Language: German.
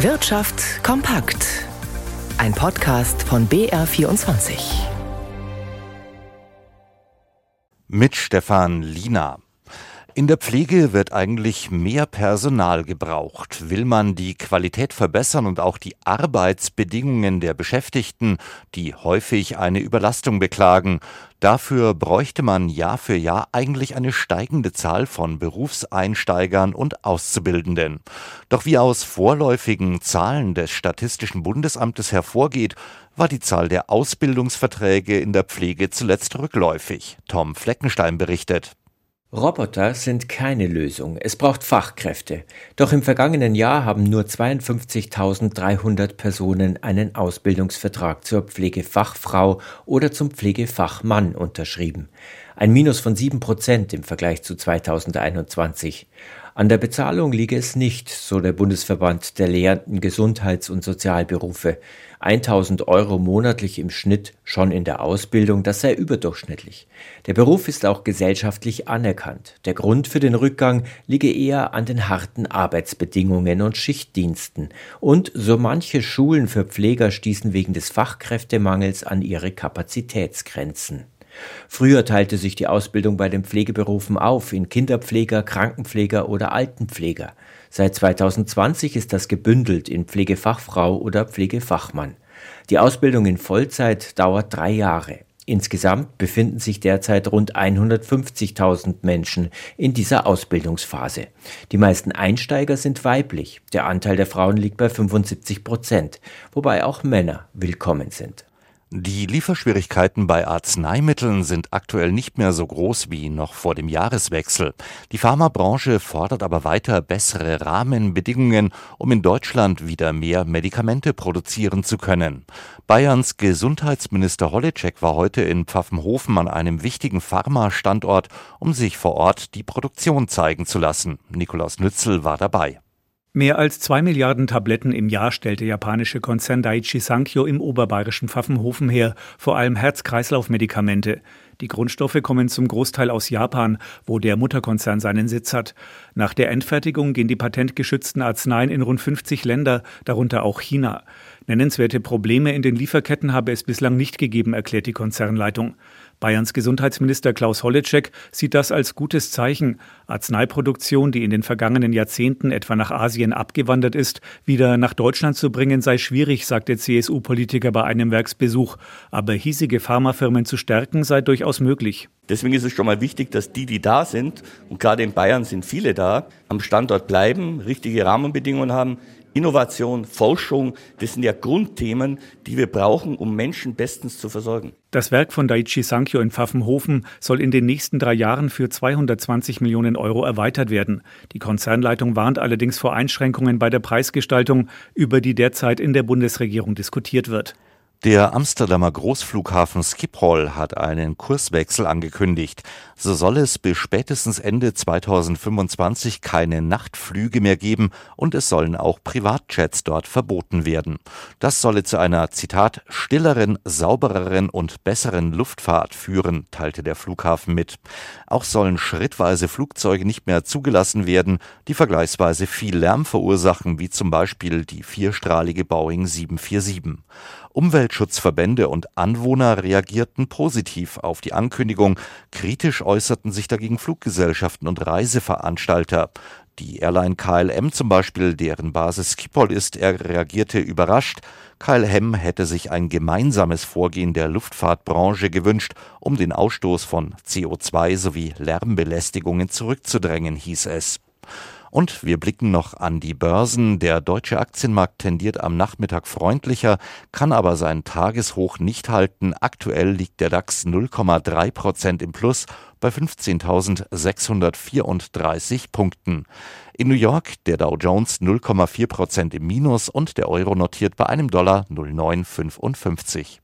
Wirtschaft kompakt. Ein Podcast von BR24. Mit Stefan Lina. In der Pflege wird eigentlich mehr Personal gebraucht. Will man die Qualität verbessern und auch die Arbeitsbedingungen der Beschäftigten, die häufig eine Überlastung beklagen, dafür bräuchte man Jahr für Jahr eigentlich eine steigende Zahl von Berufseinsteigern und Auszubildenden. Doch wie aus vorläufigen Zahlen des Statistischen Bundesamtes hervorgeht, war die Zahl der Ausbildungsverträge in der Pflege zuletzt rückläufig. Tom Fleckenstein berichtet. Roboter sind keine Lösung, es braucht Fachkräfte. Doch im vergangenen Jahr haben nur 52.300 Personen einen Ausbildungsvertrag zur Pflegefachfrau oder zum Pflegefachmann unterschrieben. Ein Minus von sieben Prozent im Vergleich zu 2021. An der Bezahlung liege es nicht, so der Bundesverband der lehrenden Gesundheits- und Sozialberufe. 1000 Euro monatlich im Schnitt schon in der Ausbildung, das sei überdurchschnittlich. Der Beruf ist auch gesellschaftlich anerkannt. Der Grund für den Rückgang liege eher an den harten Arbeitsbedingungen und Schichtdiensten. Und so manche Schulen für Pfleger stießen wegen des Fachkräftemangels an ihre Kapazitätsgrenzen. Früher teilte sich die Ausbildung bei den Pflegeberufen auf in Kinderpfleger, Krankenpfleger oder Altenpfleger. Seit 2020 ist das gebündelt in Pflegefachfrau oder Pflegefachmann. Die Ausbildung in Vollzeit dauert drei Jahre. Insgesamt befinden sich derzeit rund 150.000 Menschen in dieser Ausbildungsphase. Die meisten Einsteiger sind weiblich. Der Anteil der Frauen liegt bei 75 Prozent, wobei auch Männer willkommen sind. Die Lieferschwierigkeiten bei Arzneimitteln sind aktuell nicht mehr so groß wie noch vor dem Jahreswechsel. Die Pharmabranche fordert aber weiter bessere Rahmenbedingungen, um in Deutschland wieder mehr Medikamente produzieren zu können. Bayerns Gesundheitsminister Holleczek war heute in Pfaffenhofen an einem wichtigen Pharma-Standort, um sich vor Ort die Produktion zeigen zu lassen. Nikolaus Nützel war dabei. Mehr als zwei Milliarden Tabletten im Jahr stellt der japanische Konzern Daiichi Sankyo im oberbayerischen Pfaffenhofen her, vor allem Herz-Kreislauf-Medikamente. Die Grundstoffe kommen zum Großteil aus Japan, wo der Mutterkonzern seinen Sitz hat. Nach der Endfertigung gehen die patentgeschützten Arzneien in rund 50 Länder, darunter auch China. Nennenswerte Probleme in den Lieferketten habe es bislang nicht gegeben, erklärt die Konzernleitung. Bayerns Gesundheitsminister Klaus Holleczek sieht das als gutes Zeichen. Arzneiproduktion, die in den vergangenen Jahrzehnten etwa nach Asien abgewandert ist, wieder nach Deutschland zu bringen, sei schwierig, sagt der CSU-Politiker bei einem Werksbesuch. Aber hiesige Pharmafirmen zu stärken, sei durchaus möglich. Deswegen ist es schon mal wichtig, dass die, die da sind, und gerade in Bayern sind viele da, am Standort bleiben, richtige Rahmenbedingungen haben, Innovation, Forschung, das sind ja Grundthemen, die wir brauchen, um Menschen bestens zu versorgen. Das Werk von Daiichi Sankyo in Pfaffenhofen soll in den nächsten drei Jahren für 220 Millionen Euro erweitert werden. Die Konzernleitung warnt allerdings vor Einschränkungen bei der Preisgestaltung, über die derzeit in der Bundesregierung diskutiert wird. Der Amsterdamer Großflughafen Schiphol hat einen Kurswechsel angekündigt. So soll es bis spätestens Ende 2025 keine Nachtflüge mehr geben und es sollen auch Privatjets dort verboten werden. Das solle zu einer, Zitat, stilleren, saubereren und besseren Luftfahrt führen, teilte der Flughafen mit. Auch sollen schrittweise Flugzeuge nicht mehr zugelassen werden, die vergleichsweise viel Lärm verursachen, wie zum Beispiel die vierstrahlige Boeing 747. Umweltschutzverbände und Anwohner reagierten positiv auf die Ankündigung. Kritisch äußerten sich dagegen Fluggesellschaften und Reiseveranstalter. Die Airline KLM zum Beispiel, deren Basis Schiphol ist, er reagierte überrascht. KLM hätte sich ein gemeinsames Vorgehen der Luftfahrtbranche gewünscht, um den Ausstoß von CO2 sowie Lärmbelästigungen zurückzudrängen, hieß es. Und wir blicken noch an die Börsen. Der deutsche Aktienmarkt tendiert am Nachmittag freundlicher, kann aber sein Tageshoch nicht halten. Aktuell liegt der DAX 0,3 Prozent im Plus bei 15.634 Punkten. In New York der Dow Jones 0,4 Prozent im Minus und der Euro notiert bei einem Dollar 0,955.